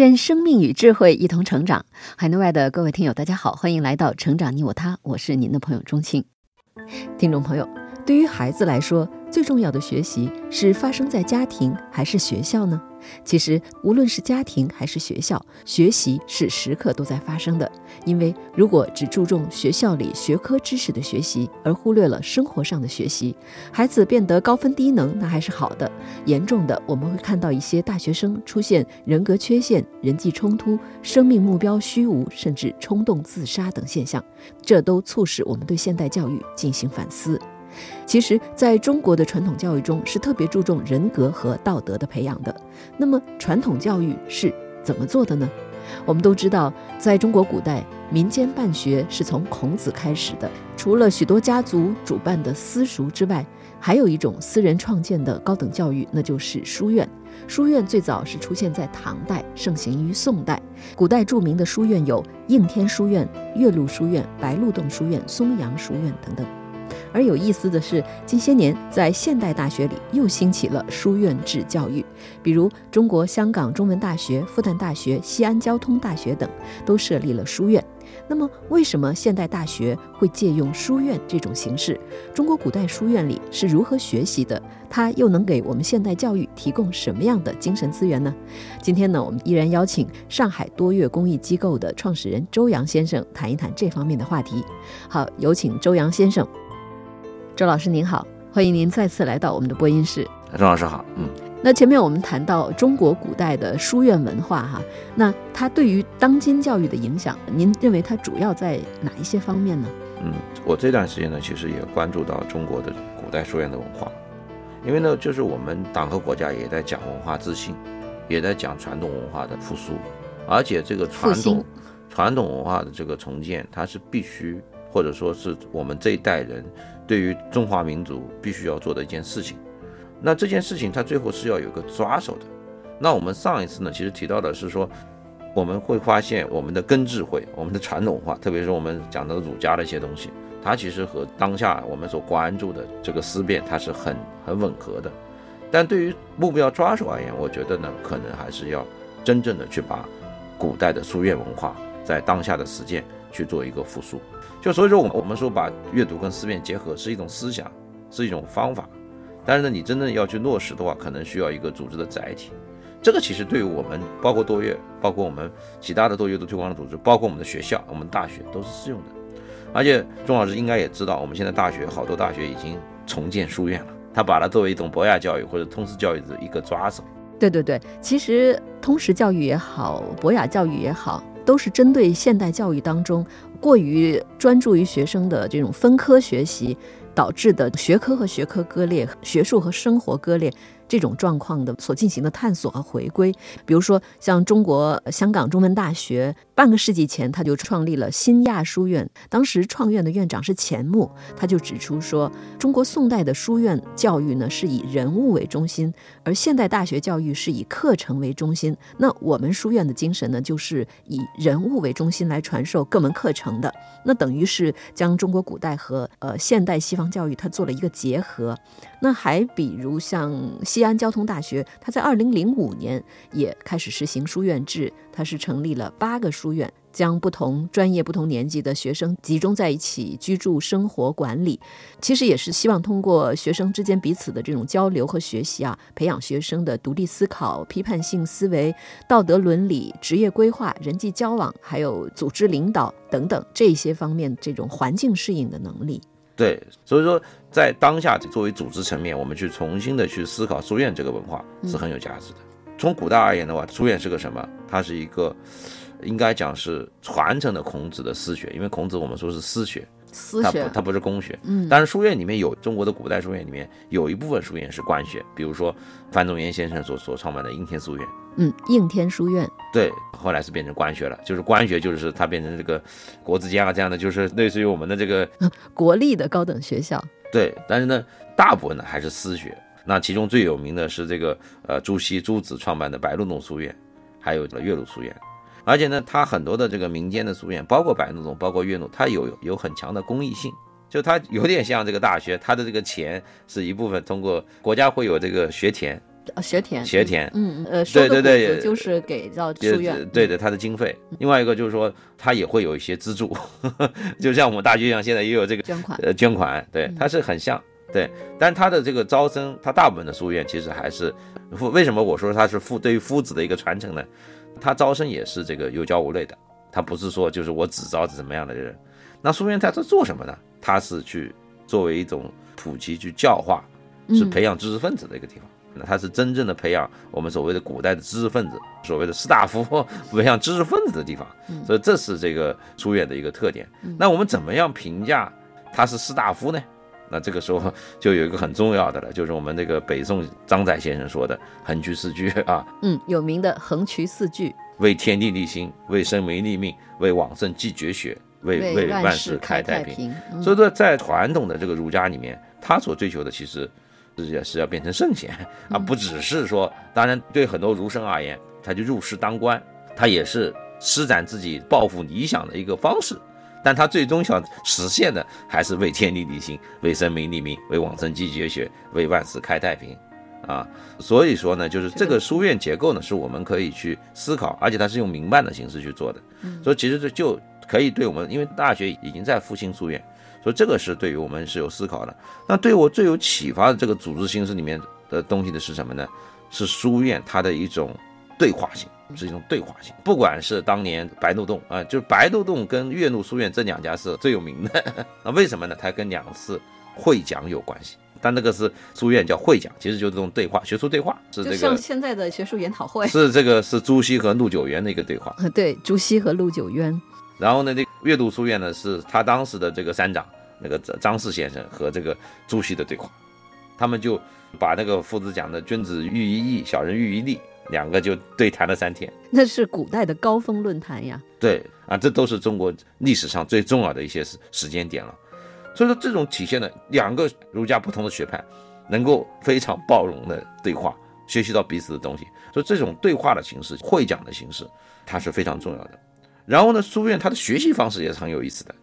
愿生命与智慧一同成长。海内外的各位听友，大家好，欢迎来到《成长你我他》，我是您的朋友钟庆。听众朋友，对于孩子来说，最重要的学习是发生在家庭还是学校呢？其实，无论是家庭还是学校，学习是时刻都在发生的。因为如果只注重学校里学科知识的学习，而忽略了生活上的学习，孩子变得高分低能，那还是好的。严重的，我们会看到一些大学生出现人格缺陷、人际冲突、生命目标虚无，甚至冲动自杀等现象。这都促使我们对现代教育进行反思。其实，在中国的传统教育中，是特别注重人格和道德的培养的。那么，传统教育是怎么做的呢？我们都知道，在中国古代，民间办学是从孔子开始的。除了许多家族主办的私塾之外，还有一种私人创建的高等教育，那就是书院。书院最早是出现在唐代，盛行于宋代。古代著名的书院有应天书院、岳麓书院、白鹿洞书院、松阳书院等等。而有意思的是，近些年在现代大学里又兴起了书院制教育，比如中国香港中文大学、复旦大学、西安交通大学等都设立了书院。那么，为什么现代大学会借用书院这种形式？中国古代书院里是如何学习的？它又能给我们现代教育提供什么样的精神资源呢？今天呢，我们依然邀请上海多悦公益机构的创始人周洋先生谈一谈这方面的话题。好，有请周洋先生。周老师您好，欢迎您再次来到我们的播音室。周老师好，嗯，那前面我们谈到中国古代的书院文化哈，那它对于当今教育的影响，您认为它主要在哪一些方面呢？嗯，我这段时间呢，其实也关注到中国的古代书院的文化，因为呢，就是我们党和国家也在讲文化自信，也在讲传统文化的复苏，而且这个传统传统文化的这个重建，它是必须或者说是我们这一代人。对于中华民族必须要做的一件事情，那这件事情它最后是要有个抓手的。那我们上一次呢，其实提到的是说，我们会发现我们的根智慧、我们的传统文化，特别是我们讲的儒家的一些东西，它其实和当下我们所关注的这个思辨，它是很很吻合的。但对于目标抓手而言，我觉得呢，可能还是要真正的去把古代的书院文化在当下的实践去做一个复苏。就所以说，我我们说把阅读跟思辨结合是一种思想，是一种方法，但是呢，你真正要去落实的话，可能需要一个组织的载体。这个其实对于我们，包括多阅，包括我们其他的多阅读推广的组织，包括我们的学校、我们大学都是适用的。而且钟老师应该也知道，我们现在大学好多大学已经重建书院了，他把它作为一种博雅教育或者通识教育的一个抓手。对对对，其实通识教育也好，博雅教育也好，都是针对现代教育当中。过于专注于学生的这种分科学习导致的学科和学科割裂、学术和生活割裂。这种状况的所进行的探索和回归，比如说像中国香港中文大学，半个世纪前他就创立了新亚书院，当时创院的院长是钱穆，他就指出说，中国宋代的书院教育呢是以人物为中心，而现代大学教育是以课程为中心。那我们书院的精神呢，就是以人物为中心来传授各门课程的。那等于是将中国古代和呃现代西方教育它做了一个结合。那还比如像西西安交通大学，它在二零零五年也开始实行书院制，它是成立了八个书院，将不同专业、不同年级的学生集中在一起居住、生活、管理。其实也是希望通过学生之间彼此的这种交流和学习啊，培养学生的独立思考、批判性思维、道德伦理、职业规划、人际交往，还有组织领导等等这些方面这种环境适应的能力。对，所以说在当下作为组织层面，我们去重新的去思考书院这个文化是很有价值的。从古代而言的话，书院是个什么？它是一个应该讲是传承的孔子的私学，因为孔子我们说是私学，私学它不，它不是公学。嗯，当然，书院里面有中国的古代书院里面有一部分书院是官学，比如说范仲淹先生所所创办的应天书院，嗯，应天书院，对，后来是变成官学了，就是官学就是它变成这个国子监啊这样的，就是类似于我们的这个国立的高等学校，对，但是呢，大部分呢还是私学。那其中最有名的是这个呃朱熹朱子创办的白鹿洞书院，还有岳麓书院。而且呢，它很多的这个民间的书院，包括白鹿洞，包括岳麓，它有有很强的公益性，就它有点像这个大学，它的这个钱是一部分通过国家会有这个学田，呃学田，学田嗯，呃，对对对就是给到书院，对的，它的经费。另外一个就是说，它也会有一些资助，就像我们大学一样，现在也有这个捐款，呃捐款，对嗯，它是很像，对，但它的这个招生，它大部分的书院其实还是，为什么我说它是夫对于夫子的一个传承呢？它招生也是这个有教无类的，他不是说就是我只招怎么样的人。那书院它在做什么呢？他是去作为一种普及去教化，是嗯培养知识分子的一个地方。那他是真正的培养我们所谓的古代的知识分子，所谓的士大夫培养知识分子的地方。嗯所以这是这个书院的一个特点。那我们怎么样评价他是士大夫呢？那这个时候就有一个很重要的了，就是我们这个北宋张载先生说的“横渠四句”啊，嗯，有名的横渠四句，为天地立心，为生民立命，为往圣继绝学，为为万世开太平。所以说，在传统的这个儒家里面，他所追求的其实是也是要变成圣贤，啊不只是说，当然对很多儒生而言，他就入仕当官，他也是施展自己抱负理想的一个方式。但他最终想实现的还是为天地立心，为生民立命，为往圣继绝学，为万世开太平，啊，所以说呢，就是这个书院结构呢，是我们可以去思考，而且它是用民办的形式去做的，所以其实这就可以对我们，因为大学已经在复兴书院，所以这个是对于我们是有思考的。那对我最有启发的这个组织形式里面的东西的是什么呢？是书院它的一种对话性，是一种对话性。不管是当年白鹿洞啊、就是白鹿洞跟岳麓书院这两家是最有名的。那为什么呢？它跟两次会讲有关系。但那个是书院叫会讲，其实就是这种对话，学术对话，是就这个像现在的学术研讨会，是这个是朱熹和陆九渊的一个对话。对，朱熹和陆九渊，然后呢，这个岳麓书院呢是他当时的这个山长那个张张氏先生和这个朱熹的对话，他们就把那个夫子讲的“君子喻于义，小人喻于利”，两个就对谈了三天。那是古代的高峰论坛呀。对啊，这都是中国历史上最重要的一些时时间点了。所以说，这种体现了两个儒家不同的学派能够非常包容的对话，学习到彼此的东西。所以这种对话的形式、会讲的形式，它是非常重要的。然后呢，书院它的学习方式也是很有意思的，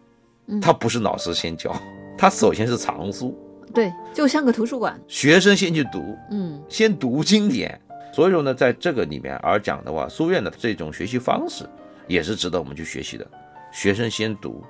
它不是老师先教，它首先是藏书，对，就像个图书馆。学生先去读，嗯先读经典。所以说呢，在这个里面而讲的话，书院的这种学习方式也是值得我们去学习的。学生先读，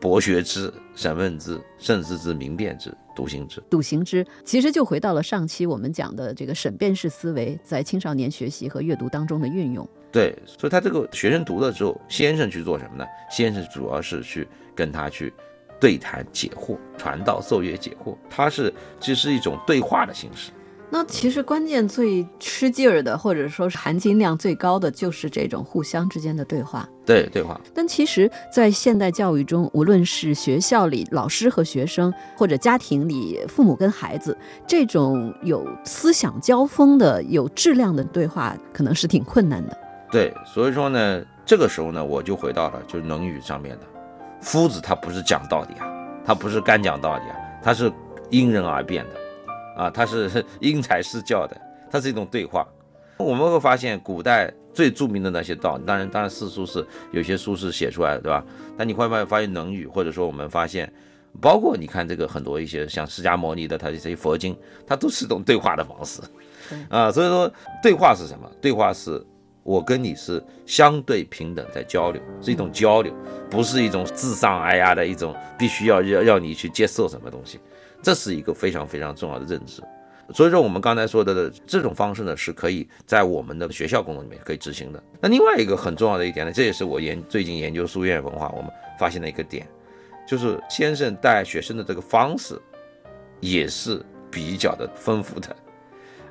博学之，审问之，慎思之，明辨之，笃行之。笃行之，其实就回到了上期我们讲的这个审辩式思维在青少年学习和阅读当中的运用。对，所以他这个学生读了之后，先生去做什么呢？先生主要是去跟他去对谈解惑，传道授业解惑，他是这是一种对话的形式。那其实关键最吃劲儿的，或者说是含金量最高的，就是这种互相之间的对话。对，对话。但其实，在现代教育中，无论是学校里老师和学生，或者家庭里父母跟孩子，这种有思想交锋的、有质量的对话，可能是挺困难的。对，所以说呢，这个时候呢，我就回到了就是《论语》上面的，夫子他不是讲道理啊，他不是干讲道理啊，他是因人而变的，啊，它是 因材施教的，它是一种对话。我们会发现，古代最著名的那些道，当然，当然四书是有些书是写出来的，对吧？但你会发发现，《论语》或者说我们发现，包括你看这个很多一些像释迦牟尼的他这些佛经，它都是一种对话的方式，啊，所以说对话是什么？对话是我跟你是相对平等在交流，是一种交流，不是一种自上而下的一种必须要要要你去接受什么东西，这是一个非常非常重要的认知。所以说，我们刚才说的这种方式呢，是可以在我们的学校工作里面可以执行的。那另外一个很重要的一点呢，这也是我研最近研究书院文化，我们发现的一个点，就是先生带学生的这个方式也是比较的丰富的。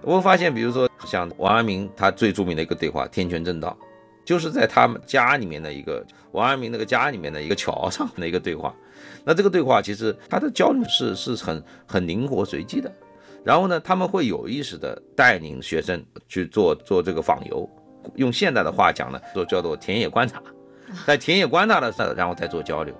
我发现，比如说像王阳明他最著名的一个对话“天权正道”，就是在他们家里面的一个王阳明那个家里面的一个桥上的一个对话。那这个对话其实他的交流是是很很灵活随机的。然后呢，他们会有意识的带领学生去做做这个访游，用现代的话讲呢，做叫做田野观察，在田野观察的时候，然后再做交流。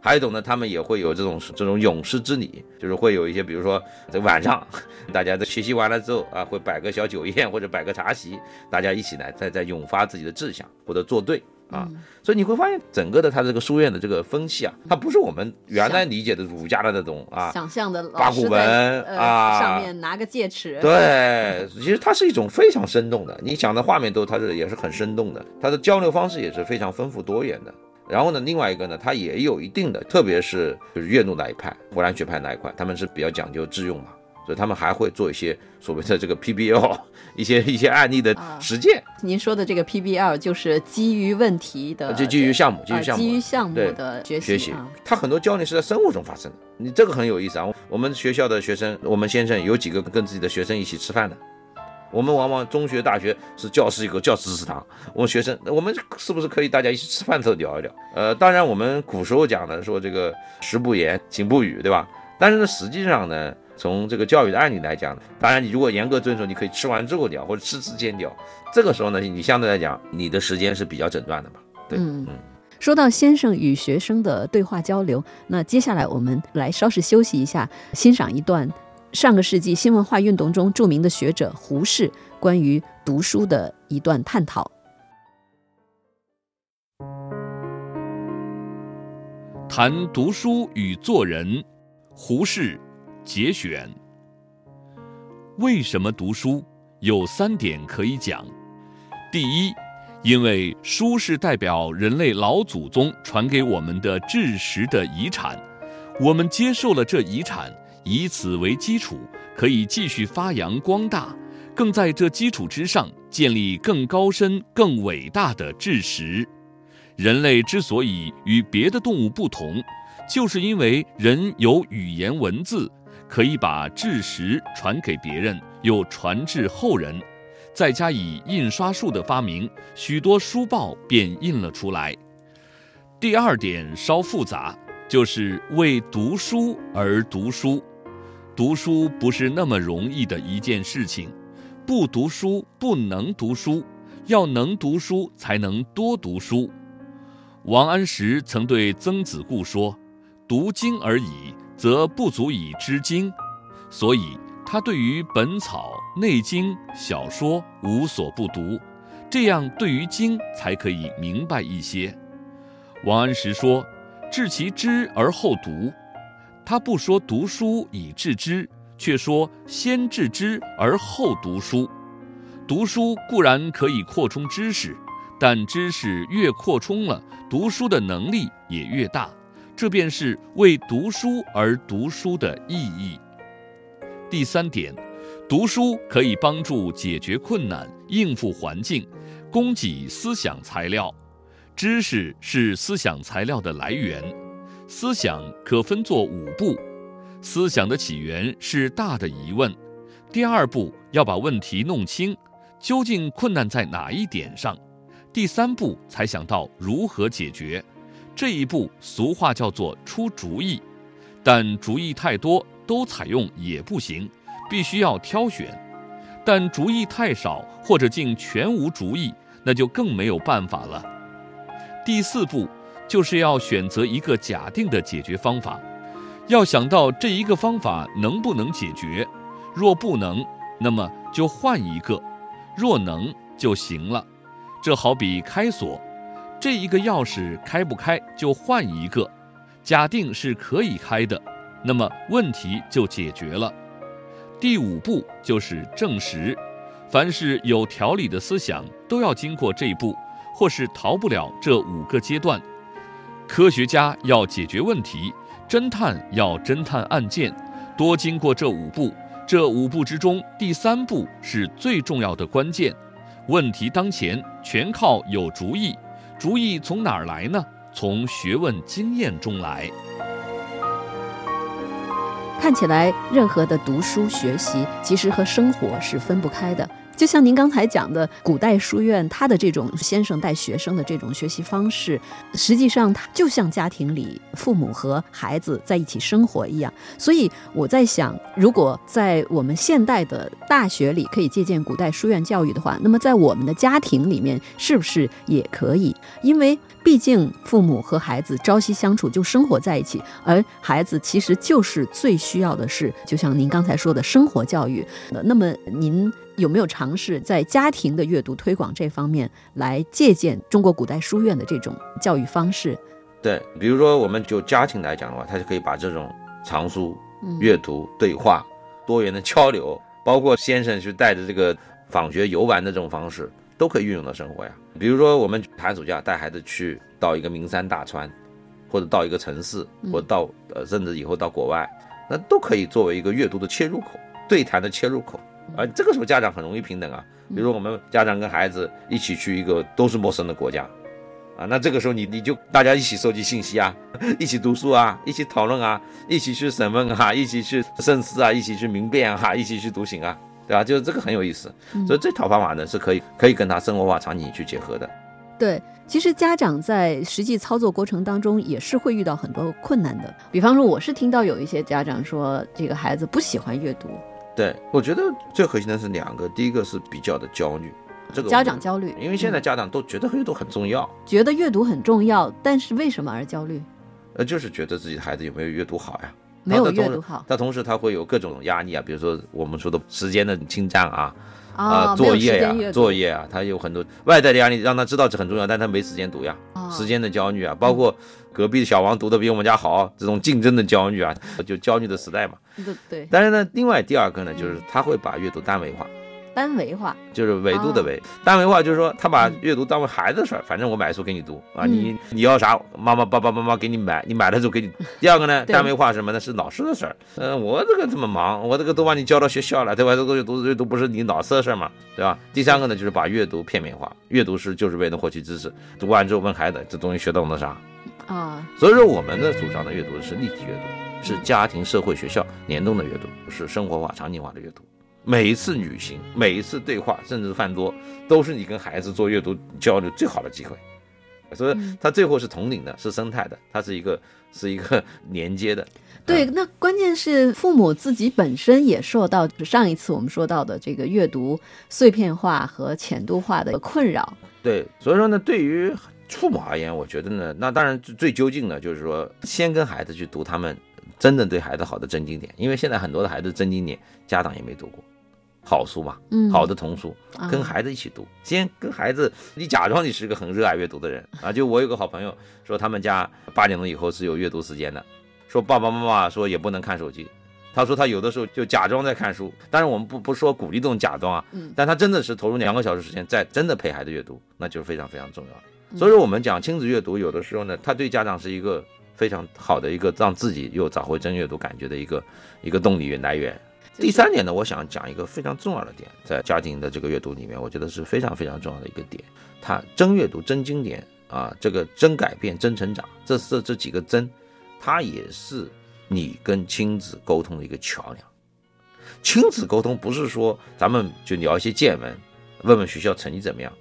还有一种呢，他们也会有这种这种勇士之礼，就是会有一些，比如说在晚上，大家在学习完了之后啊，会摆个小酒宴或者摆个茶席，大家一起来再再涌发自己的志向或者作对啊。所以你会发现，整个的他这个书院的这个风气啊，它不是我们原来理解的儒家的那种啊，想象的八股文啊，上面拿个戒尺。对，其实它是一种非常生动的，你想的画面都它是也是很生动的，它的交流方式也是非常丰富多元的。然后呢，另外一个呢，它也有一定的，特别是就是岳麓那一派、湖南学派那一块，他们是比较讲究致用嘛，所以他们还会做一些所谓的这个 PBL 一些一些案例的实践。您说的这个 PBL 就是基于问题的，就基于项目，基于项目，基于项目的学习。学习，它很多教练是在生物中发生的。你这个很有意思啊，我们学校的学生，我们先生有几个跟自己的学生一起吃饭的。我们往往中学、大学是教室一个教师食堂，我们学生，我们是不是可以大家一起吃饭的时候聊一聊？呃，当然我们古时候讲的说这个食不言，寝不语，对吧？但是呢，实际上呢，从这个教育的案例来讲，当然你如果严格遵守，你可以吃完之后掉，或者吃之前掉。这个时候呢，你相对来讲，你的时间是比较整断的嘛？对，嗯嗯。说到先生与学生的对话交流，那接下来我们来稍事休息一下，欣赏一段。上个世纪新文化运动中著名的学者胡适关于读书的一段探讨。谈读书与做人，胡适节选。为什么读书？有三点可以讲。第一，因为书是代表人类老祖宗传给我们的知识的遗产，我们接受了这遗产。以此为基础，可以继续发扬光大，更在这基础之上建立更高深、更伟大的知识。人类之所以与别的动物不同，就是因为人有语言文字，可以把知识传给别人，又传至后人。再加以印刷术的发明，许多书报便印了出来。第二点稍复杂，就是为读书而读书。读书不是那么容易的一件事情，不读书不能读书，要能读书才能多读书。王安石曾对曾子固说：“读经而已，则不足以知经。”所以他对于《本草》《内经》小说无所不读，这样对于经才可以明白一些。王安石说：“治其知而后读。”他不说读书以致知，却说先致知而后读书。读书固然可以扩充知识，但知识越扩充了，读书的能力也越大。这便是为读书而读书的意义。第三点，读书可以帮助解决困难、应付环境、供给思想材料。知识是思想材料的来源。思想可分作五步，思想的起源是大的疑问。第二步要把问题弄清，究竟困难在哪一点上。第三步才想到如何解决。这一步俗话叫做出主意，但主意太多都采用也不行，必须要挑选。但主意太少或者竟全无主意，那就更没有办法了。第四步。就是要选择一个假定的解决方法，要想到这一个方法能不能解决，若不能，那么就换一个；若能就行了。这好比开锁，这一个钥匙开不开就换一个。假定是可以开的，那么问题就解决了。第五步就是证实，凡是有条理的思想都要经过这一步，或是逃不了这五个阶段。科学家要解决问题，侦探要侦探案件，多经过这五步。这五步之中，第三步是最重要的关键。问题当前，全靠有主意。主意从哪儿来呢？从学问经验中来。看起来，任何的读书学习其实和生活是分不开的。就像您刚才讲的，古代书院他的这种先生带学生的这种学习方式，实际上它就像家庭里父母和孩子在一起生活一样。所以我在想，如果在我们现代的大学里可以借鉴古代书院教育的话，那么在我们的家庭里面是不是也可以？因为毕竟父母和孩子朝夕相处，就生活在一起，而孩子其实就是最需要的是，就像您刚才说的生活教育。那么您。有没有尝试在家庭的阅读推广这方面来借鉴中国古代书院的这种教育方式？对，比如说我们就家庭来讲的话，他就可以把这种藏书、阅读、对话、多元的交流，包括先生去带着这个访学游玩的这种方式，都可以运用到生活呀。比如说我们寒暑假带孩子去到一个名山大川，或者到一个城市，或者到呃甚至以后到国外，那都可以作为一个阅读的切入口，对谈的切入口。啊，这个时候家长很容易平等啊。比如说，我们家长跟孩子一起去一个都是陌生的国家，啊，那这个时候你你就大家一起收集信息啊，一起读书啊，一起讨论啊，一起去审问啊，一起去深思啊，一起去明辨啊，一起去独行啊，对吧？就是这个很有意思。所以这套方法呢是可以可以跟他生活化场景去结合的。对，其实家长在实际操作过程当中也是会遇到很多困难的。比方说，我是听到有一些家长说，这个孩子不喜欢阅读。对，我觉得最核心的是两个，第一个是比较的焦虑，这个家长焦虑，因为现在家长都觉得阅读很重要，觉得阅读很重要，但是为什么而焦虑？呃，就是觉得自己的孩子有没有阅读好呀？没有阅读好，他同时他会有各种压力啊，比如说我们说的时间的侵占啊。啊，作业呀，作业啊，他有很多外在的压力，让他知道这很重要，但他没时间读呀。时间的焦虑啊，包括隔壁的小王读的比我们家好，这种竞争的焦虑啊，就焦虑的时代嘛。对对。但是呢，另外第二个呢，就是他会把阅读单位化。单维化就是维度的维，单维化就是说他把阅读当为孩子的事儿，反正我买书给你读啊，你你要啥，妈妈爸爸妈妈给你买，你买了之后给你。第二个呢，单维化什么呢？是老师的事儿。嗯，我这个这么忙，我这个都把你交到学校了，对吧？这个阅读阅读不是你老师的事儿嘛，对吧？第三个呢，就是把阅读片面化，阅读是就是为了获取知识，读完之后问孩子这东西学到了啥啊？所以说我们的主张的阅读是立体阅读，是家庭、社会、学校联动的阅读，是生活化、场景化的阅读。每一次旅行，每一次对话，甚至饭桌，都是你跟孩子做阅读交流最好的机会。所以，它最后是统领的，是生态的，它是一个是一个 连接的。对，那关键是父母自己本身也受到上一次我们说到的这个阅读碎片化和浅度化的困扰。对，所以说呢，对于父母而言，我觉得呢，那当然最究竟呢就是说，先跟孩子去读他们真正对孩子好的真经典，因为现在很多的孩子真经典家长也没读过。好书嘛，嗯，好的童书，跟孩子一起读。先跟孩子，你假装你是个很热爱阅读的人 啊。就我有个好朋友说，他们家八点钟以后是有阅读时间的，说爸爸妈妈说也不能看手机。他说他有的时候就假装在看书，但是我们不不说鼓励这种假装啊，嗯，但他真的是投入两个小时时间在真的陪孩子阅读，那就是非常非常重要。所以说我们讲亲子阅读，有的时候呢，他对家长是一个非常好的一个让自己又找回真阅读感觉的一个一个动力源来源。第三点呢，我想讲一个非常重要的点，在家庭的这个阅读里面，我觉得是非常非常重要的一个点。它真阅读、真经典啊，这个真改变、真成长，这这这几个真，它也是你跟亲子沟通的一个桥梁。亲子沟通不是说咱们就聊一些见闻，问问学校成绩怎么样。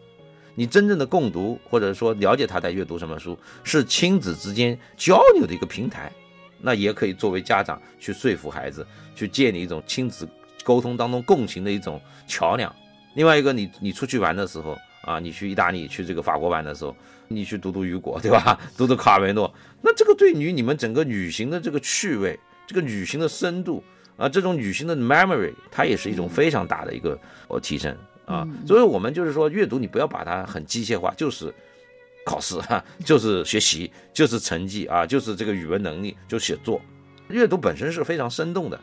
你真正的共读，或者说了解他在阅读什么书，是亲子之间交流的一个平台。那也可以作为家长去说服孩子，去建立一种亲子沟通当中共情的一种桥梁。另外一个，你你出去玩的时候啊，你去意大利、去这个法国玩的时候，你去读读雨果，对吧？读读卡梅诺，那这个对于你们整个旅行的这个趣味、这个旅行的深度啊，这种旅行的 memory，它也是一种非常大的一个呃提升啊。所以我们就是说，阅读你不要把它很机械化，就是。考试 哈，就是学习，就是成绩啊，就是这个语文能力，就写作。阅读本身是非常生动的，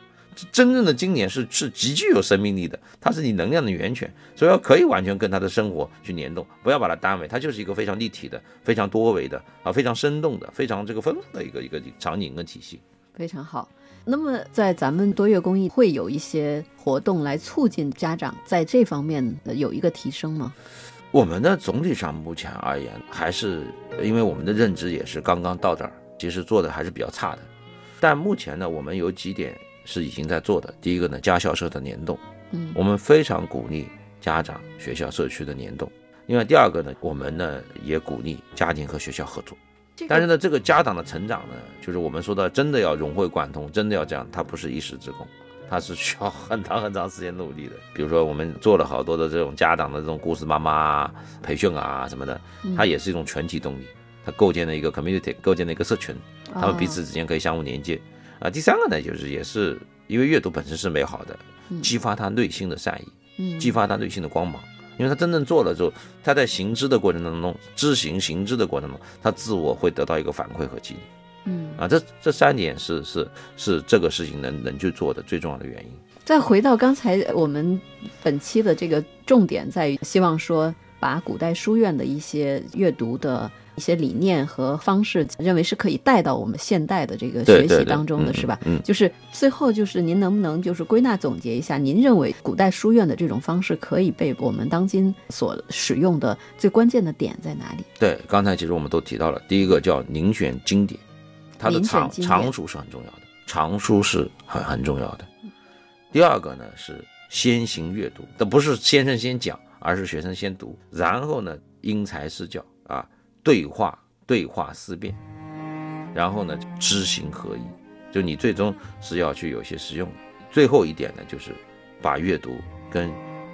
真正的经典是是极具有生命力的，它是你能量的源泉，所以要可以完全跟他的生活去联动，不要把它单位，它就是一个非常立体的、非常多维的啊，非常生动的、非常这个丰富的一个一个场景跟体系。非常好。那么在咱们多月公益会有一些活动来促进家长在这方面的有一个提升吗？我们呢，总体上目前而言，还是因为我们的认知也是刚刚到这儿，其实做的还是比较差的。但目前呢，我们有几点是已经在做的。第一个呢，家校社的联动，嗯，我们非常鼓励家长、学校、社区的联动。另外，第二个呢，我们呢也鼓励家庭和学校合作。但是呢，这个家长的成长呢，就是我们说的，真的要融会贯通，真的要这样，它不是一时之功，它是需要很长很长时间努力的。比如说，我们做了好多的这种家长的这种故事妈妈培训啊什么的，它也是一种全体动力，它构建了一个 community，构建了一个社群，他们彼此之间可以相互连接。啊，第三个呢，就是也是因为阅读本身是美好的，激发他内心的善意，激发他内心的光芒。因为他真正做了之后，他在行知的过程当中，知行行知的过程中，他自我会得到一个反馈和激励。嗯啊，这这三点是是是这个事情能能去做的最重要的原因。再回到刚才我们本期的这个重点，在于希望说把古代书院的一些阅读的。一些理念和方式，认为是可以带到我们现代的这个学习当中的是吧？嗯，就是最后就是您能不能就是归纳总结一下，您认为古代书院的这种方式可以被我们当今所使用的最关键的点在哪里？对，刚才其实我们都提到了，第一个叫遴选经典，它的藏藏书是很重要的，藏书是很很重要的。第二个呢是先行阅读，这不是先生先讲，而是学生先读，然后呢因材施教啊。对话，对话思辨，然后呢，知行合一，就你最终是要去有些实用。最后一点呢，就是把阅读跟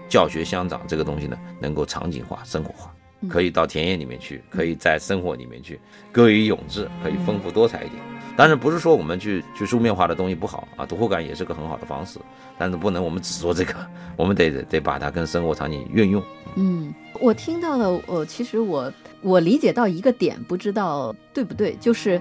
教学相长这个东西呢，能够场景化、生活化，可以到田野里面去，可以在生活里面去，歌以咏志，可以丰富多彩一点。当然不是说我们去去书面化的东西不好啊，读后感也是个很好的方式，但是不能我们只做这个，我们得得把它跟生活场景运用。嗯，我听到了，我其实我我理解到一个点，不知道对不对，就是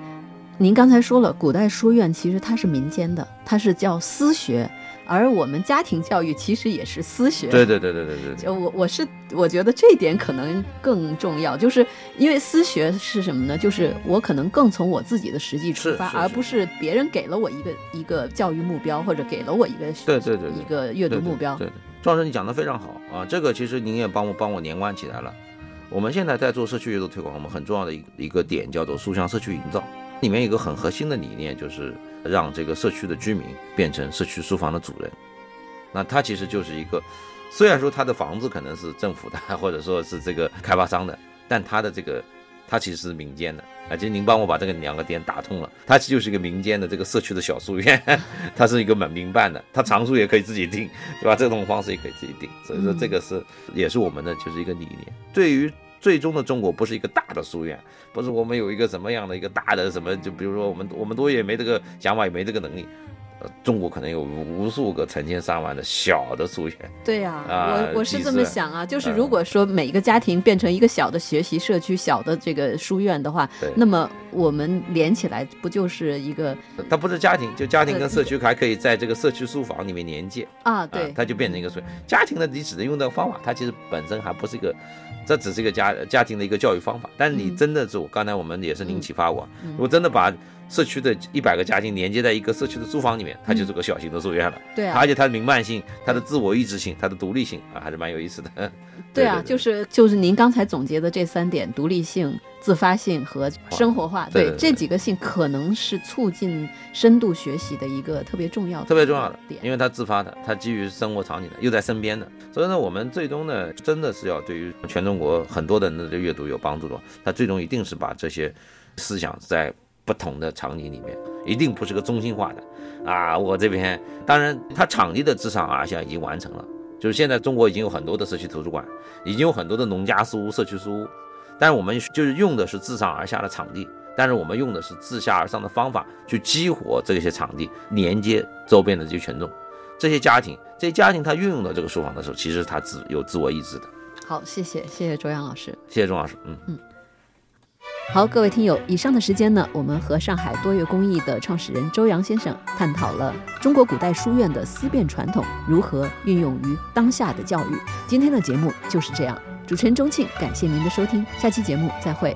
您刚才说了，古代书院其实它是民间的，它是叫私学。而我们家庭教育其实也是私学，对对对对对对。就我我是我觉得这一点可能更重要，就是因为私学是什么呢？就是我可能更从我自己的实际出发，而不是别人给了我一个一个教育目标，或者给了我一个对对对一个阅读目标。对，对，赵老师你讲的非常好啊，这个其实您也帮我帮我连贯起来了。我们现在在做社区阅读推广，我们很重要的一一个点叫做书香社区营造，里面有一个很核心的理念就是。让这个社区的居民变成社区书房的主人，那他其实就是一个，虽然说他的房子可能是政府的，或者说是这个开发商的，但他的这个他其实是民间的。啊，其实您帮我把这个两个点打通了，它就是一个民间的这个社区的小书院，它是一个蛮民办的，它藏书也可以自己定，对吧？这种方式也可以自己定，所以说这个是也是我们的就是一个理念。对于最终的中国不是一个大的书院，不是我们有一个什么样的一个大的什么，就比如说我们我们多也没这个想法，也没这个能力。呃，中国可能有无数个成千上万的小的书院。对呀，我我是这么想啊，就是如果说每一个家庭变成一个小的学习社区、小的这个书院的话，那么我们连起来不就是一个？它不是家庭，就家庭跟社区还可以在这个社区书房里面连接啊。对，它就变成一个书。家庭呢，你只能用这个方法，它其实本身还不是一个，这只是一个家家庭的一个教育方法。但是你真的是，我刚才我们也是您启发我，我真的把。社区的一百个家庭连接在一个社区的租房里面，它就是个小型的书院了。对啊，而且它的民办性、它的自我意志性、它的独立性啊，还是蛮有意思的。对啊，就是就是您刚才总结的这三点：独立性、自发性和生活化。对这几个性，可能是促进深度学习的一个特别重要的、特别重要的点，因为它自发的，它基于生活场景的，又在身边的。所以呢，我们最终呢，真的是要对于全中国很多的人的阅读有帮助的。它最终一定是把这些思想在。不同的场景里面，一定不是个中心化的啊！我这边当然，它场地的自上啊，现在已经完成了，就是现在中国已经有很多的社区图书馆，已经有很多的农家书屋、社区书屋，但是我们就是用的是自上而下的场地，但是我们用的是自下而上的方法去激活这些场地，连接周边的这些群众、这些家庭。这些家庭他运用到这个书房的时候，其实他自有自我意志的。好，谢谢，谢谢周洋老师，谢谢钟老师，嗯嗯。好，各位听友，以上的时间呢，我们和上海多月公益的创始人周洋先生探讨了中国古代书院的思辨传统如何运用于当下的教育。今天的节目就是这样，主持人钟庆，感谢您的收听，下期节目再会。